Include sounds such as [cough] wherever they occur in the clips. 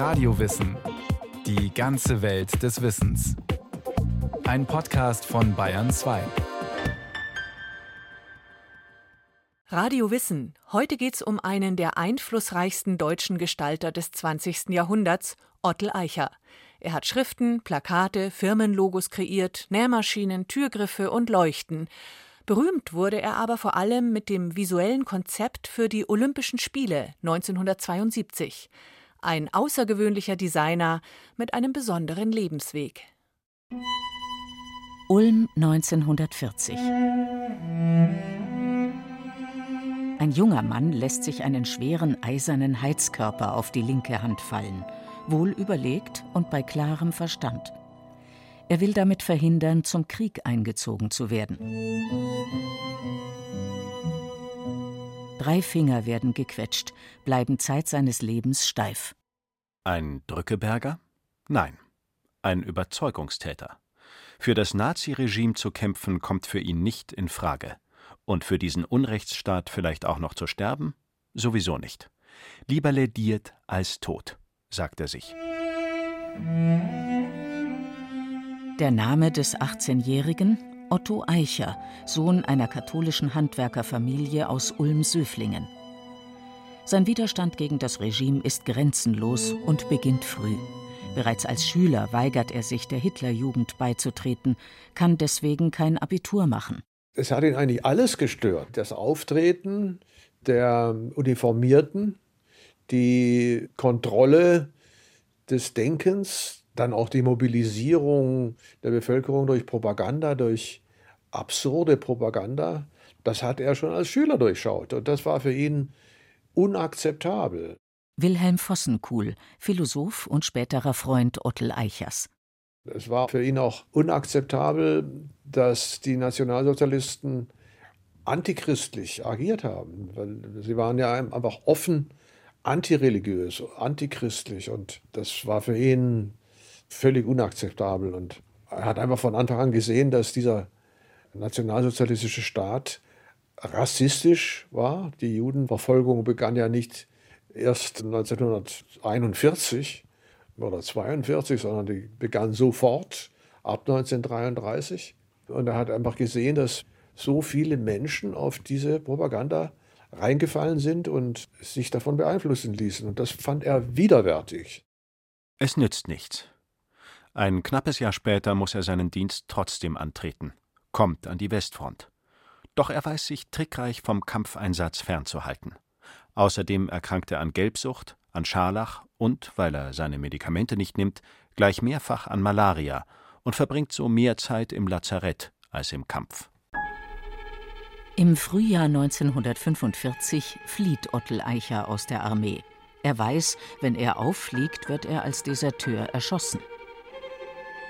Radiowissen. Die ganze Welt des Wissens. Ein Podcast von Bayern 2. Radio Wissen. Heute geht es um einen der einflussreichsten deutschen Gestalter des 20. Jahrhunderts, Ottel Eicher. Er hat Schriften, Plakate, Firmenlogos kreiert, Nähmaschinen, Türgriffe und Leuchten. Berühmt wurde er aber vor allem mit dem visuellen Konzept für die Olympischen Spiele 1972. Ein außergewöhnlicher Designer mit einem besonderen Lebensweg. Ulm 1940. Ein junger Mann lässt sich einen schweren eisernen Heizkörper auf die linke Hand fallen, wohl überlegt und bei klarem Verstand. Er will damit verhindern, zum Krieg eingezogen zu werden. Drei Finger werden gequetscht, bleiben Zeit seines Lebens steif. Ein Drückeberger? Nein, ein Überzeugungstäter. Für das Naziregime zu kämpfen kommt für ihn nicht in Frage. Und für diesen Unrechtsstaat vielleicht auch noch zu sterben? Sowieso nicht. Lieber lediert als tot, sagt er sich. Der Name des 18-Jährigen Otto Eicher, Sohn einer katholischen Handwerkerfamilie aus Ulm-Söflingen. Sein Widerstand gegen das Regime ist grenzenlos und beginnt früh. Bereits als Schüler weigert er sich, der Hitlerjugend beizutreten, kann deswegen kein Abitur machen. Es hat ihn eigentlich alles gestört. Das Auftreten der Uniformierten, die Kontrolle des Denkens, dann auch die Mobilisierung der Bevölkerung durch Propaganda, durch absurde Propaganda, das hat er schon als Schüler durchschaut. Und das war für ihn unakzeptabel. Wilhelm Vossenkuhl, Philosoph und späterer Freund Ottel Eichers. Es war für ihn auch unakzeptabel, dass die Nationalsozialisten antichristlich agiert haben, weil sie waren ja einfach offen antireligiös, antichristlich und das war für ihn völlig unakzeptabel. Und er hat einfach von Anfang an gesehen, dass dieser nationalsozialistische Staat rassistisch war. Die Judenverfolgung begann ja nicht erst 1941 oder 42, sondern die begann sofort ab 1933. Und er hat einfach gesehen, dass so viele Menschen auf diese Propaganda reingefallen sind und sich davon beeinflussen ließen. Und das fand er widerwärtig. Es nützt nichts. Ein knappes Jahr später muss er seinen Dienst trotzdem antreten, kommt an die Westfront. Doch er weiß sich trickreich vom Kampfeinsatz fernzuhalten. Außerdem erkrankt er an Gelbsucht, an Scharlach und, weil er seine Medikamente nicht nimmt, gleich mehrfach an Malaria und verbringt so mehr Zeit im Lazarett als im Kampf. Im Frühjahr 1945 flieht Ottel Eicher aus der Armee. Er weiß, wenn er auffliegt, wird er als Deserteur erschossen.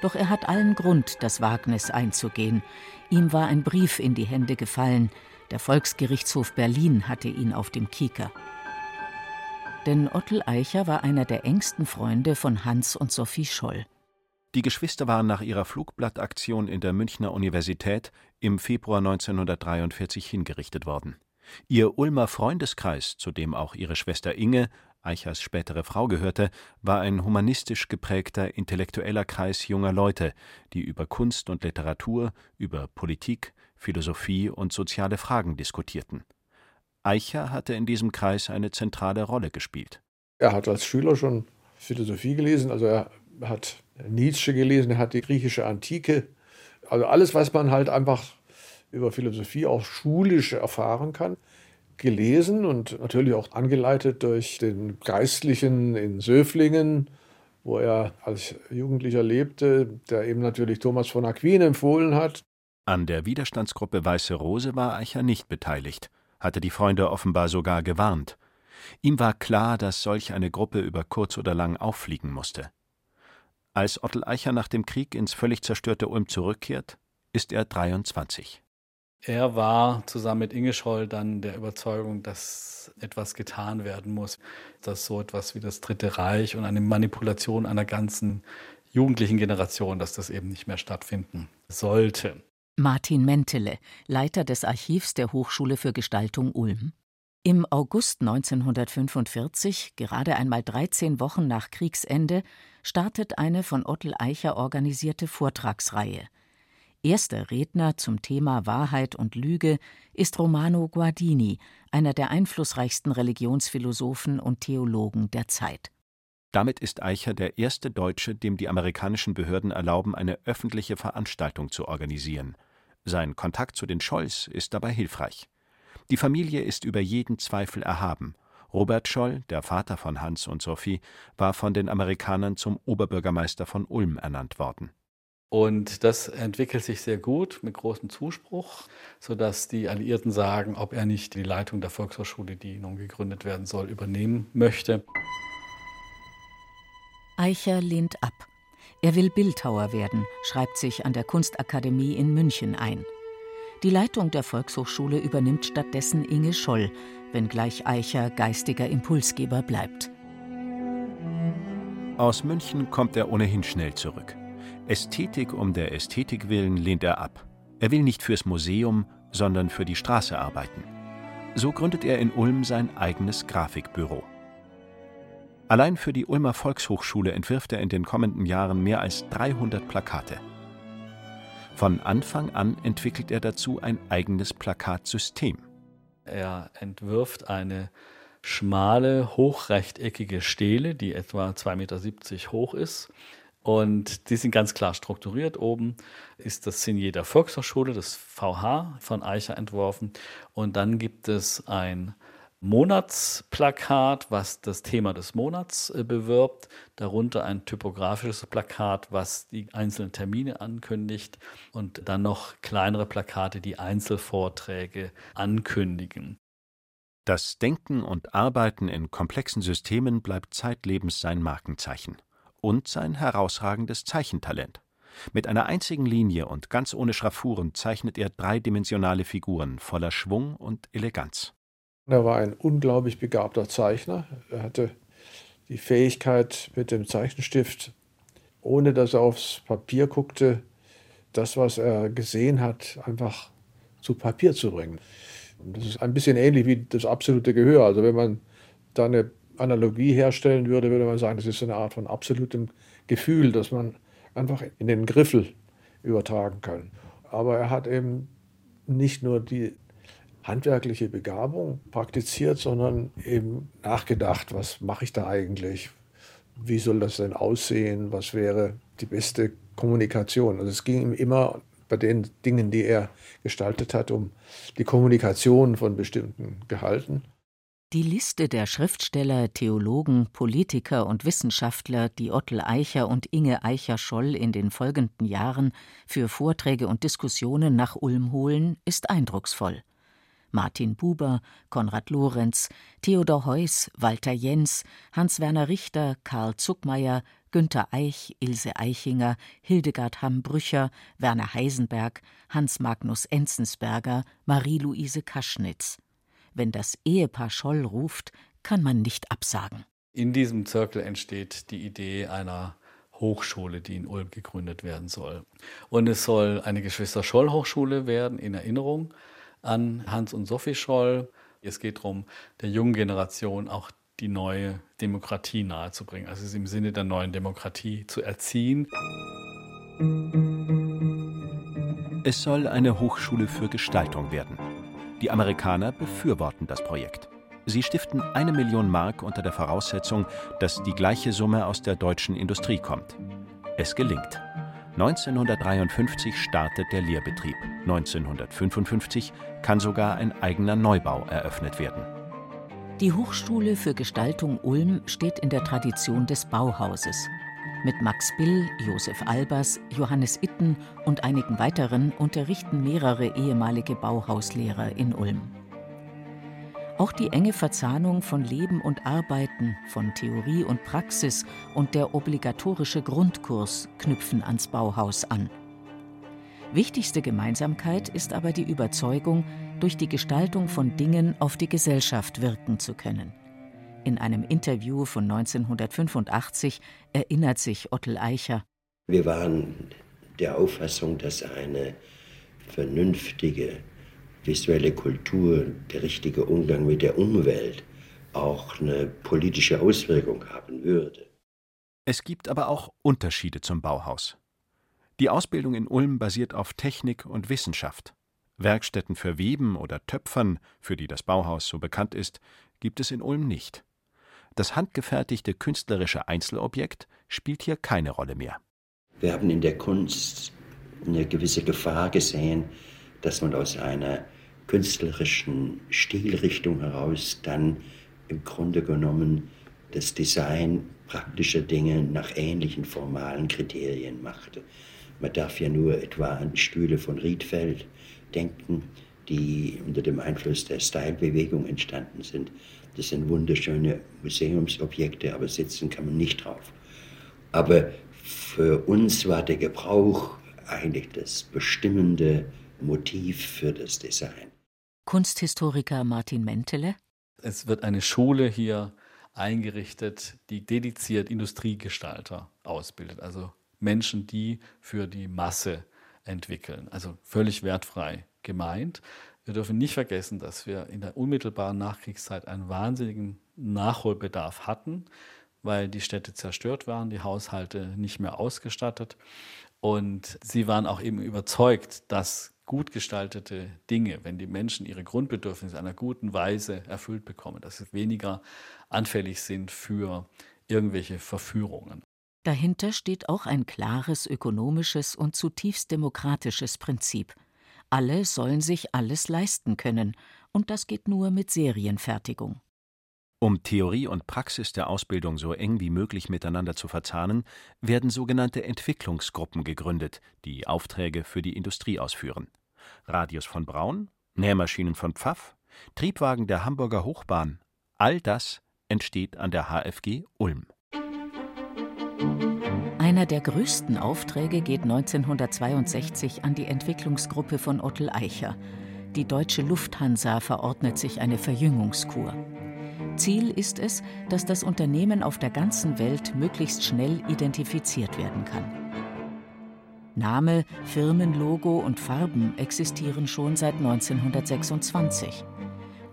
Doch er hat allen Grund, das Wagnis einzugehen. Ihm war ein Brief in die Hände gefallen. Der Volksgerichtshof Berlin hatte ihn auf dem Kieker. Denn Ottel Eicher war einer der engsten Freunde von Hans und Sophie Scholl. Die Geschwister waren nach ihrer Flugblattaktion in der Münchner Universität im Februar 1943 hingerichtet worden. Ihr Ulmer Freundeskreis, zu dem auch ihre Schwester Inge, Eichers spätere Frau gehörte, war ein humanistisch geprägter intellektueller Kreis junger Leute, die über Kunst und Literatur, über Politik, Philosophie und soziale Fragen diskutierten. Eicher hatte in diesem Kreis eine zentrale Rolle gespielt. Er hat als Schüler schon Philosophie gelesen, also er hat Nietzsche gelesen, er hat die griechische Antike, also alles, was man halt einfach über Philosophie auch schulisch erfahren kann gelesen und natürlich auch angeleitet durch den Geistlichen in Söflingen, wo er als Jugendlicher lebte, der eben natürlich Thomas von Aquin empfohlen hat. An der Widerstandsgruppe Weiße Rose war Eicher nicht beteiligt, hatte die Freunde offenbar sogar gewarnt. Ihm war klar, dass solch eine Gruppe über kurz oder lang auffliegen musste. Als Ottel Eicher nach dem Krieg ins völlig zerstörte Ulm zurückkehrt, ist er 23. Er war zusammen mit Inge Scholl dann der Überzeugung, dass etwas getan werden muss, dass so etwas wie das Dritte Reich und eine Manipulation einer ganzen jugendlichen Generation, dass das eben nicht mehr stattfinden sollte. Martin Mentele, Leiter des Archivs der Hochschule für Gestaltung Ulm. Im August 1945, gerade einmal 13 Wochen nach Kriegsende, startet eine von Ottel Eicher organisierte Vortragsreihe. Erster Redner zum Thema Wahrheit und Lüge ist Romano Guardini, einer der einflussreichsten Religionsphilosophen und Theologen der Zeit. Damit ist Eicher der erste Deutsche, dem die amerikanischen Behörden erlauben, eine öffentliche Veranstaltung zu organisieren. Sein Kontakt zu den Scholls ist dabei hilfreich. Die Familie ist über jeden Zweifel erhaben. Robert Scholl, der Vater von Hans und Sophie, war von den Amerikanern zum Oberbürgermeister von Ulm ernannt worden. Und das entwickelt sich sehr gut mit großem Zuspruch, sodass die Alliierten sagen, ob er nicht die Leitung der Volkshochschule, die nun gegründet werden soll, übernehmen möchte. Eicher lehnt ab. Er will Bildhauer werden, schreibt sich an der Kunstakademie in München ein. Die Leitung der Volkshochschule übernimmt stattdessen Inge Scholl, wenngleich Eicher geistiger Impulsgeber bleibt. Aus München kommt er ohnehin schnell zurück. Ästhetik um der Ästhetik willen lehnt er ab. Er will nicht fürs Museum, sondern für die Straße arbeiten. So gründet er in Ulm sein eigenes Grafikbüro. Allein für die Ulmer Volkshochschule entwirft er in den kommenden Jahren mehr als 300 Plakate. Von Anfang an entwickelt er dazu ein eigenes Plakatsystem. Er entwirft eine schmale, hochrechteckige Stele, die etwa 2,70 Meter hoch ist und die sind ganz klar strukturiert. Oben ist das Signet der Volkshochschule, das VH von Eicher entworfen. Und dann gibt es ein Monatsplakat, was das Thema des Monats äh, bewirbt. Darunter ein typografisches Plakat, was die einzelnen Termine ankündigt. Und dann noch kleinere Plakate, die Einzelvorträge ankündigen. Das Denken und Arbeiten in komplexen Systemen bleibt zeitlebens sein Markenzeichen und sein herausragendes Zeichentalent. Mit einer einzigen Linie und ganz ohne Schraffuren zeichnet er dreidimensionale Figuren voller Schwung und Eleganz. Er war ein unglaublich begabter Zeichner. Er hatte die Fähigkeit, mit dem Zeichenstift, ohne dass er aufs Papier guckte, das, was er gesehen hat, einfach zu Papier zu bringen. Das ist ein bisschen ähnlich wie das absolute Gehör. Also wenn man da eine Analogie herstellen würde, würde man sagen, das ist eine Art von absolutem Gefühl, das man einfach in den Griffel übertragen kann. Aber er hat eben nicht nur die handwerkliche Begabung praktiziert, sondern eben nachgedacht, was mache ich da eigentlich? Wie soll das denn aussehen? Was wäre die beste Kommunikation? Also es ging ihm immer bei den Dingen, die er gestaltet hat, um die Kommunikation von bestimmten Gehalten. Die Liste der Schriftsteller, Theologen, Politiker und Wissenschaftler, die Ottel Eicher und Inge Eicher-Scholl in den folgenden Jahren für Vorträge und Diskussionen nach Ulm holen, ist eindrucksvoll. Martin Buber, Konrad Lorenz, Theodor Heuss, Walter Jens, Hans-Werner Richter, Karl Zuckmeier, Günter Eich, Ilse Eichinger, Hildegard Hambrücher, Werner Heisenberg, Hans Magnus Enzensberger, Marie-Louise Kaschnitz – wenn das Ehepaar Scholl ruft, kann man nicht absagen. In diesem Zirkel entsteht die Idee einer Hochschule, die in Ulm gegründet werden soll. Und es soll eine Geschwister-Scholl-Hochschule werden in Erinnerung an Hans und Sophie Scholl. Es geht darum, der jungen Generation auch die neue Demokratie nahezubringen, also es im Sinne der neuen Demokratie zu erziehen. Es soll eine Hochschule für Gestaltung werden. Die Amerikaner befürworten das Projekt. Sie stiften eine Million Mark unter der Voraussetzung, dass die gleiche Summe aus der deutschen Industrie kommt. Es gelingt. 1953 startet der Lehrbetrieb. 1955 kann sogar ein eigener Neubau eröffnet werden. Die Hochschule für Gestaltung Ulm steht in der Tradition des Bauhauses. Mit Max Bill, Josef Albers, Johannes Itten und einigen weiteren unterrichten mehrere ehemalige Bauhauslehrer in Ulm. Auch die enge Verzahnung von Leben und Arbeiten, von Theorie und Praxis und der obligatorische Grundkurs knüpfen ans Bauhaus an. Wichtigste Gemeinsamkeit ist aber die Überzeugung, durch die Gestaltung von Dingen auf die Gesellschaft wirken zu können. In einem Interview von 1985 erinnert sich Ottel Eicher. Wir waren der Auffassung, dass eine vernünftige visuelle Kultur, der richtige Umgang mit der Umwelt auch eine politische Auswirkung haben würde. Es gibt aber auch Unterschiede zum Bauhaus. Die Ausbildung in Ulm basiert auf Technik und Wissenschaft. Werkstätten für Weben oder Töpfern, für die das Bauhaus so bekannt ist, gibt es in Ulm nicht. Das handgefertigte künstlerische Einzelobjekt spielt hier keine Rolle mehr. Wir haben in der Kunst eine gewisse Gefahr gesehen, dass man aus einer künstlerischen Stilrichtung heraus dann im Grunde genommen das Design praktischer Dinge nach ähnlichen formalen Kriterien machte. Man darf ja nur etwa an Stühle von Riedfeld denken, die unter dem Einfluss der Style-Bewegung entstanden sind. Das sind wunderschöne Museumsobjekte, aber sitzen kann man nicht drauf. Aber für uns war der Gebrauch eigentlich das bestimmende Motiv für das Design. Kunsthistoriker Martin Mentele. Es wird eine Schule hier eingerichtet, die dediziert Industriegestalter ausbildet, also Menschen, die für die Masse entwickeln, also völlig wertfrei gemeint. Wir dürfen nicht vergessen, dass wir in der unmittelbaren Nachkriegszeit einen wahnsinnigen Nachholbedarf hatten, weil die Städte zerstört waren, die Haushalte nicht mehr ausgestattet. Und sie waren auch eben überzeugt, dass gut gestaltete Dinge, wenn die Menschen ihre Grundbedürfnisse in einer guten Weise erfüllt bekommen, dass sie weniger anfällig sind für irgendwelche Verführungen. Dahinter steht auch ein klares ökonomisches und zutiefst demokratisches Prinzip. Alle sollen sich alles leisten können, und das geht nur mit Serienfertigung. Um Theorie und Praxis der Ausbildung so eng wie möglich miteinander zu verzahnen, werden sogenannte Entwicklungsgruppen gegründet, die Aufträge für die Industrie ausführen. Radius von Braun, Nähmaschinen von Pfaff, Triebwagen der Hamburger Hochbahn, all das entsteht an der HFG Ulm. Einer der größten Aufträge geht 1962 an die Entwicklungsgruppe von Ottel Eicher. Die deutsche Lufthansa verordnet sich eine Verjüngungskur. Ziel ist es, dass das Unternehmen auf der ganzen Welt möglichst schnell identifiziert werden kann. Name, Firmenlogo und Farben existieren schon seit 1926.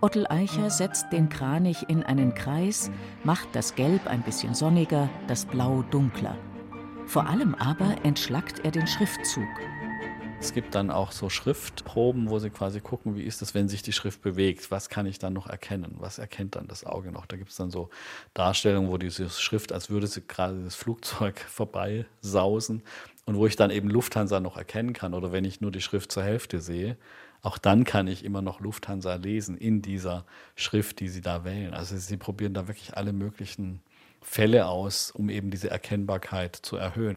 Ottel Eicher setzt den Kranich in einen Kreis, macht das Gelb ein bisschen sonniger, das Blau dunkler. Vor allem aber entschlackt er den Schriftzug. Es gibt dann auch so Schriftproben, wo sie quasi gucken, wie ist es, wenn sich die Schrift bewegt, was kann ich dann noch erkennen, was erkennt dann das Auge noch. Da gibt es dann so Darstellungen, wo diese Schrift, als würde sie gerade das Flugzeug [laughs] vorbeisausen und wo ich dann eben Lufthansa noch erkennen kann oder wenn ich nur die Schrift zur Hälfte sehe, auch dann kann ich immer noch Lufthansa lesen in dieser Schrift, die sie da wählen. Also sie probieren da wirklich alle möglichen Fälle aus, um eben diese Erkennbarkeit zu erhöhen.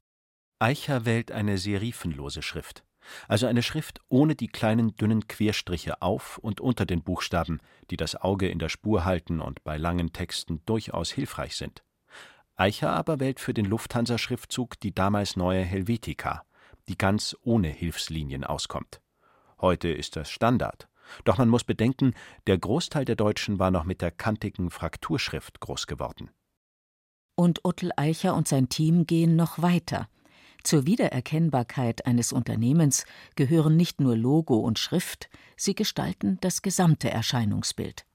Eicher wählt eine serifenlose Schrift, also eine Schrift ohne die kleinen dünnen Querstriche auf und unter den Buchstaben, die das Auge in der Spur halten und bei langen Texten durchaus hilfreich sind. Eicher aber wählt für den Lufthansa-Schriftzug die damals neue Helvetica, die ganz ohne Hilfslinien auskommt. Heute ist das Standard. Doch man muss bedenken, der Großteil der Deutschen war noch mit der kantigen Frakturschrift groß geworden. Und Uttel Eicher und sein Team gehen noch weiter. Zur Wiedererkennbarkeit eines Unternehmens gehören nicht nur Logo und Schrift, sie gestalten das gesamte Erscheinungsbild.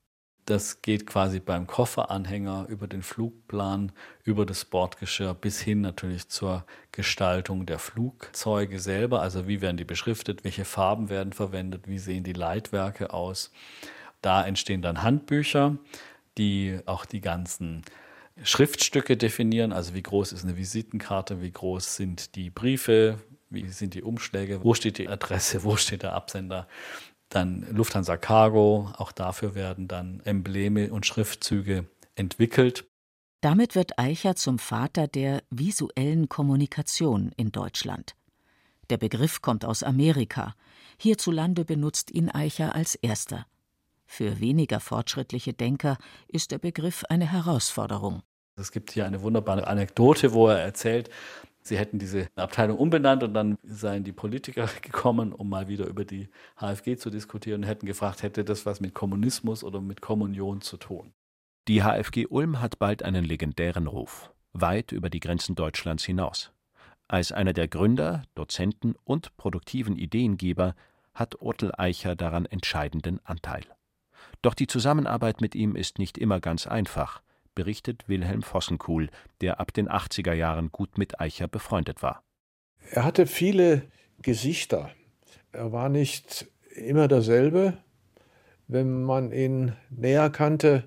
Das geht quasi beim Kofferanhänger über den Flugplan, über das Bordgeschirr bis hin natürlich zur Gestaltung der Flugzeuge selber. Also wie werden die beschriftet, welche Farben werden verwendet, wie sehen die Leitwerke aus. Da entstehen dann Handbücher, die auch die ganzen Schriftstücke definieren, also wie groß ist eine Visitenkarte, wie groß sind die Briefe, wie sind die Umschläge, wo steht die Adresse, wo steht der Absender. Dann Lufthansa Cargo, auch dafür werden dann Embleme und Schriftzüge entwickelt. Damit wird Eicher zum Vater der visuellen Kommunikation in Deutschland. Der Begriff kommt aus Amerika. Hierzulande benutzt ihn Eicher als erster. Für weniger fortschrittliche Denker ist der Begriff eine Herausforderung. Es gibt hier eine wunderbare Anekdote, wo er erzählt, sie hätten diese Abteilung umbenannt und dann seien die Politiker [laughs] gekommen, um mal wieder über die HFG zu diskutieren und hätten gefragt, hätte das was mit Kommunismus oder mit Kommunion zu tun. Die HFG Ulm hat bald einen legendären Ruf, weit über die Grenzen Deutschlands hinaus. Als einer der Gründer, Dozenten und produktiven Ideengeber hat Ottel Eicher daran entscheidenden Anteil. Doch die Zusammenarbeit mit ihm ist nicht immer ganz einfach, berichtet Wilhelm Vossenkuhl, der ab den 80er Jahren gut mit Eicher befreundet war. Er hatte viele Gesichter. Er war nicht immer derselbe. Wenn man ihn näher kannte,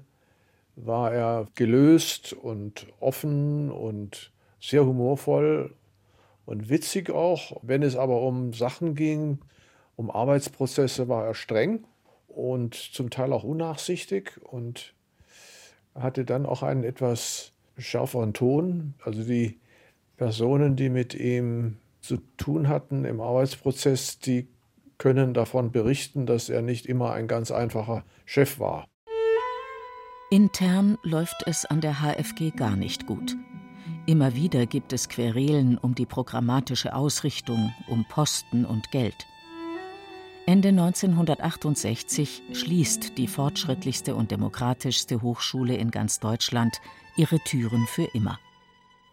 war er gelöst und offen und sehr humorvoll und witzig auch. Wenn es aber um Sachen ging, um Arbeitsprozesse, war er streng und zum Teil auch unnachsichtig und hatte dann auch einen etwas schärferen Ton. Also die Personen, die mit ihm zu tun hatten im Arbeitsprozess, die können davon berichten, dass er nicht immer ein ganz einfacher Chef war. Intern läuft es an der HFG gar nicht gut. Immer wieder gibt es Querelen um die programmatische Ausrichtung, um Posten und Geld. Ende 1968 schließt die fortschrittlichste und demokratischste Hochschule in ganz Deutschland ihre Türen für immer.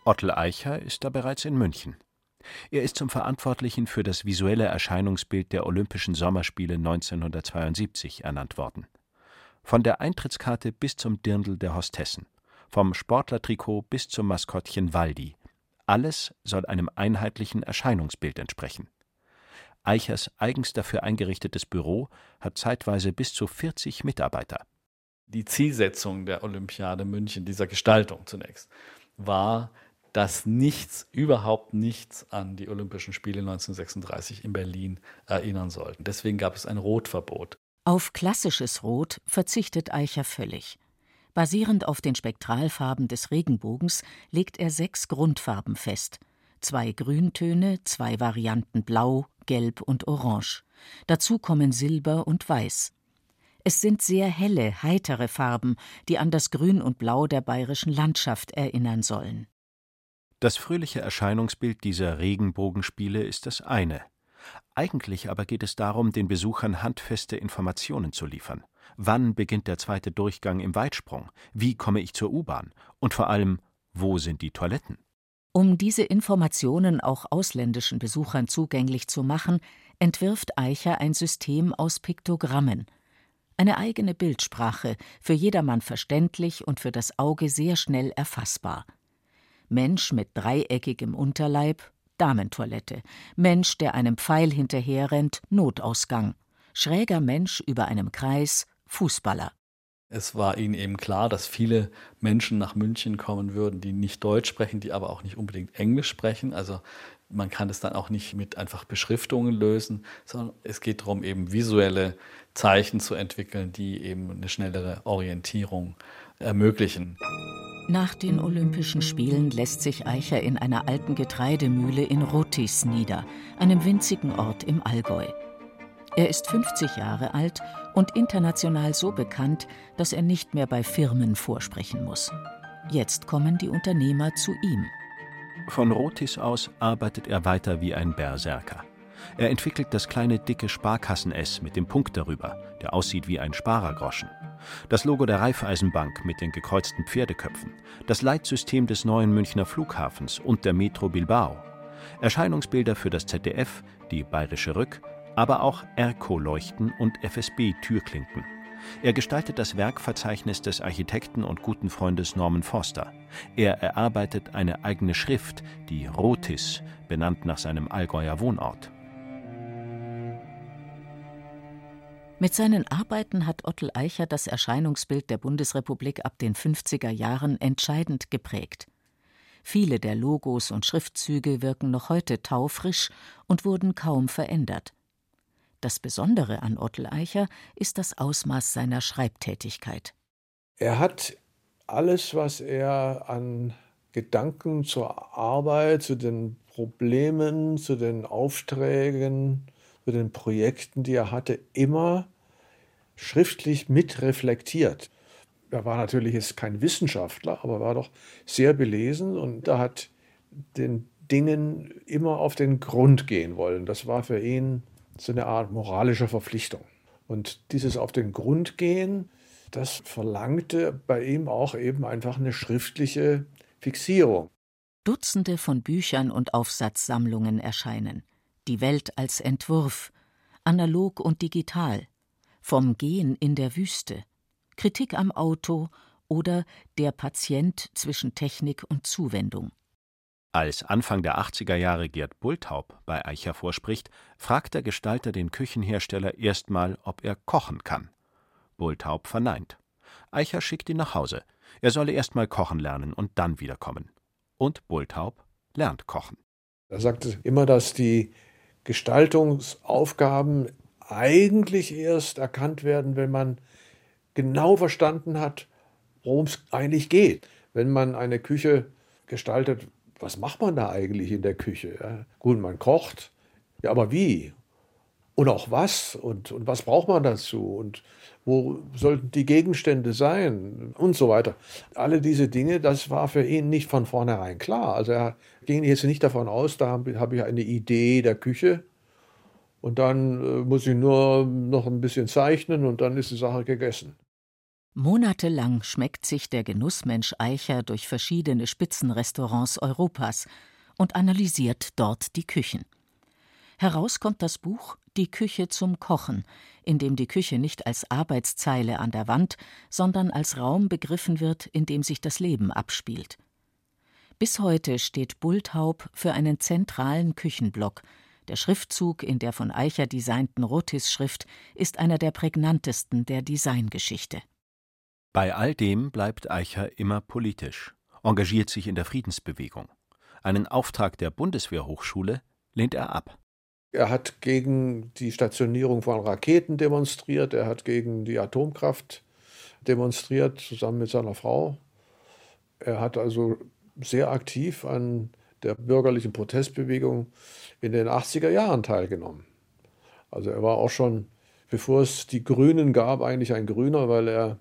Ottel Eicher ist da bereits in München. Er ist zum Verantwortlichen für das visuelle Erscheinungsbild der Olympischen Sommerspiele 1972 ernannt worden. Von der Eintrittskarte bis zum Dirndl der Hostessen, vom Sportlertrikot bis zum Maskottchen Waldi. Alles soll einem einheitlichen Erscheinungsbild entsprechen. Eichers eigens dafür eingerichtetes Büro hat zeitweise bis zu 40 Mitarbeiter. Die Zielsetzung der Olympiade München, dieser Gestaltung zunächst, war, dass nichts, überhaupt nichts an die Olympischen Spiele 1936 in Berlin erinnern sollten. Deswegen gab es ein Rotverbot. Auf klassisches Rot verzichtet Eicher völlig. Basierend auf den Spektralfarben des Regenbogens legt er sechs Grundfarben fest. Zwei Grüntöne, zwei Varianten Blau, Gelb und Orange. Dazu kommen Silber und Weiß. Es sind sehr helle, heitere Farben, die an das Grün und Blau der bayerischen Landschaft erinnern sollen. Das fröhliche Erscheinungsbild dieser Regenbogenspiele ist das eine. Eigentlich aber geht es darum, den Besuchern handfeste Informationen zu liefern. Wann beginnt der zweite Durchgang im Weitsprung? Wie komme ich zur U-Bahn? Und vor allem, wo sind die Toiletten? Um diese Informationen auch ausländischen Besuchern zugänglich zu machen, entwirft Eicher ein System aus Piktogrammen. Eine eigene Bildsprache, für jedermann verständlich und für das Auge sehr schnell erfassbar. Mensch mit dreieckigem Unterleib, Damentoilette, Mensch, der einem Pfeil hinterherrennt, Notausgang, schräger Mensch über einem Kreis, Fußballer. Es war ihnen eben klar, dass viele Menschen nach München kommen würden, die nicht Deutsch sprechen, die aber auch nicht unbedingt Englisch sprechen. Also man kann es dann auch nicht mit einfach Beschriftungen lösen, sondern es geht darum, eben visuelle Zeichen zu entwickeln, die eben eine schnellere Orientierung ermöglichen. Nach den Olympischen Spielen lässt sich Eicher in einer alten Getreidemühle in Rotis nieder, einem winzigen Ort im Allgäu. Er ist 50 Jahre alt und international so bekannt, dass er nicht mehr bei Firmen vorsprechen muss. Jetzt kommen die Unternehmer zu ihm. Von Rotis aus arbeitet er weiter wie ein Berserker. Er entwickelt das kleine dicke Sparkassen-S mit dem Punkt darüber, der aussieht wie ein Sparergroschen. Das Logo der Raiffeisenbank mit den gekreuzten Pferdeköpfen. Das Leitsystem des neuen Münchner Flughafens und der Metro Bilbao. Erscheinungsbilder für das ZDF, die Bayerische Rück, aber auch ERCO-Leuchten und FSB-Türklinken. Er gestaltet das Werkverzeichnis des Architekten und guten Freundes Norman Foster. Er erarbeitet eine eigene Schrift, die Rotis, benannt nach seinem Allgäuer Wohnort. Mit seinen Arbeiten hat Ottel Eicher das Erscheinungsbild der Bundesrepublik ab den 50er Jahren entscheidend geprägt. Viele der Logos und Schriftzüge wirken noch heute taufrisch und wurden kaum verändert. Das Besondere an Ottel Eicher ist das Ausmaß seiner Schreibtätigkeit. Er hat alles, was er an Gedanken zur Arbeit, zu den Problemen, zu den Aufträgen, zu den Projekten, die er hatte, immer schriftlich mitreflektiert. Er war natürlich jetzt kein Wissenschaftler, aber war doch sehr belesen und er hat den Dingen immer auf den Grund gehen wollen. Das war für ihn so eine Art moralische Verpflichtung. Und dieses auf den Grund gehen, das verlangte bei ihm auch eben einfach eine schriftliche Fixierung. Dutzende von Büchern und Aufsatzsammlungen erscheinen. Die Welt als Entwurf, analog und digital, vom Gehen in der Wüste, Kritik am Auto oder der Patient zwischen Technik und Zuwendung. Als Anfang der 80er Jahre Gerd Bultaub bei Eicher vorspricht, fragt der Gestalter den Küchenhersteller erstmal, ob er kochen kann. Bultaub verneint. Eicher schickt ihn nach Hause. Er solle erstmal kochen lernen und dann wiederkommen. Und Bultaub lernt kochen. Er sagte immer, dass die Gestaltungsaufgaben eigentlich erst erkannt werden, wenn man genau verstanden hat, worum es eigentlich geht. Wenn man eine Küche gestaltet, was macht man da eigentlich in der Küche? Ja, gut, man kocht, ja, aber wie? Und auch was? Und, und was braucht man dazu? Und wo sollten die Gegenstände sein? Und so weiter. Alle diese Dinge, das war für ihn nicht von vornherein klar. Also er ging jetzt nicht davon aus, da habe ich eine Idee der Küche und dann äh, muss ich nur noch ein bisschen zeichnen und dann ist die Sache gegessen. Monatelang schmeckt sich der Genussmensch Eicher durch verschiedene Spitzenrestaurants Europas und analysiert dort die Küchen. Heraus kommt das Buch Die Küche zum Kochen, in dem die Küche nicht als Arbeitszeile an der Wand, sondern als Raum begriffen wird, in dem sich das Leben abspielt. Bis heute steht Bulthaub für einen zentralen Küchenblock. Der Schriftzug in der von Eicher designten Rotis-Schrift ist einer der prägnantesten der Designgeschichte. Bei all dem bleibt Eicher immer politisch, engagiert sich in der Friedensbewegung. Einen Auftrag der Bundeswehrhochschule lehnt er ab. Er hat gegen die Stationierung von Raketen demonstriert, er hat gegen die Atomkraft demonstriert, zusammen mit seiner Frau. Er hat also sehr aktiv an der bürgerlichen Protestbewegung in den 80er Jahren teilgenommen. Also er war auch schon, bevor es die Grünen gab, eigentlich ein Grüner, weil er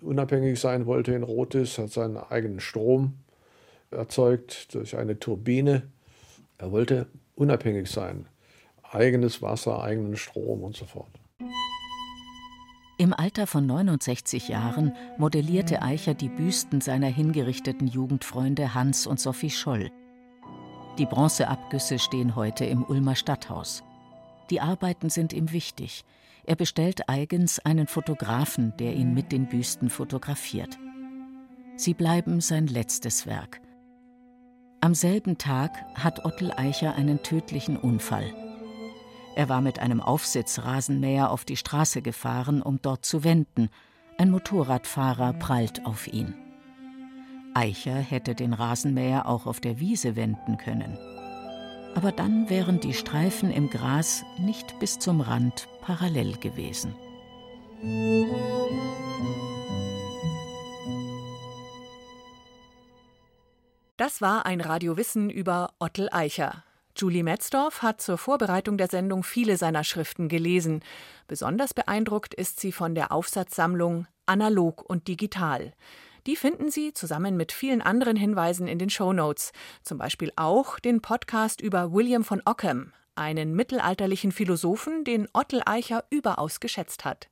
unabhängig sein wollte in Rotis, hat seinen eigenen Strom erzeugt durch eine Turbine. Er wollte unabhängig sein. Eigenes Wasser, eigenen Strom und so fort. Im Alter von 69 Jahren modellierte Eicher die Büsten seiner hingerichteten Jugendfreunde Hans und Sophie Scholl. Die Bronzeabgüsse stehen heute im Ulmer Stadthaus. Die Arbeiten sind ihm wichtig. Er bestellt eigens einen Fotografen, der ihn mit den Büsten fotografiert. Sie bleiben sein letztes Werk. Am selben Tag hat Ottel Eicher einen tödlichen Unfall. Er war mit einem Aufsitzrasenmäher auf die Straße gefahren, um dort zu wenden. Ein Motorradfahrer prallt auf ihn. Eicher hätte den Rasenmäher auch auf der Wiese wenden können aber dann wären die Streifen im Gras nicht bis zum Rand parallel gewesen. Das war ein Radiowissen über Ottel Eicher. Julie Metzdorf hat zur Vorbereitung der Sendung viele seiner Schriften gelesen. Besonders beeindruckt ist sie von der Aufsatzsammlung Analog und Digital. Die finden Sie zusammen mit vielen anderen Hinweisen in den Show Notes. Zum Beispiel auch den Podcast über William von Ockham, einen mittelalterlichen Philosophen, den Ottel Eicher überaus geschätzt hat.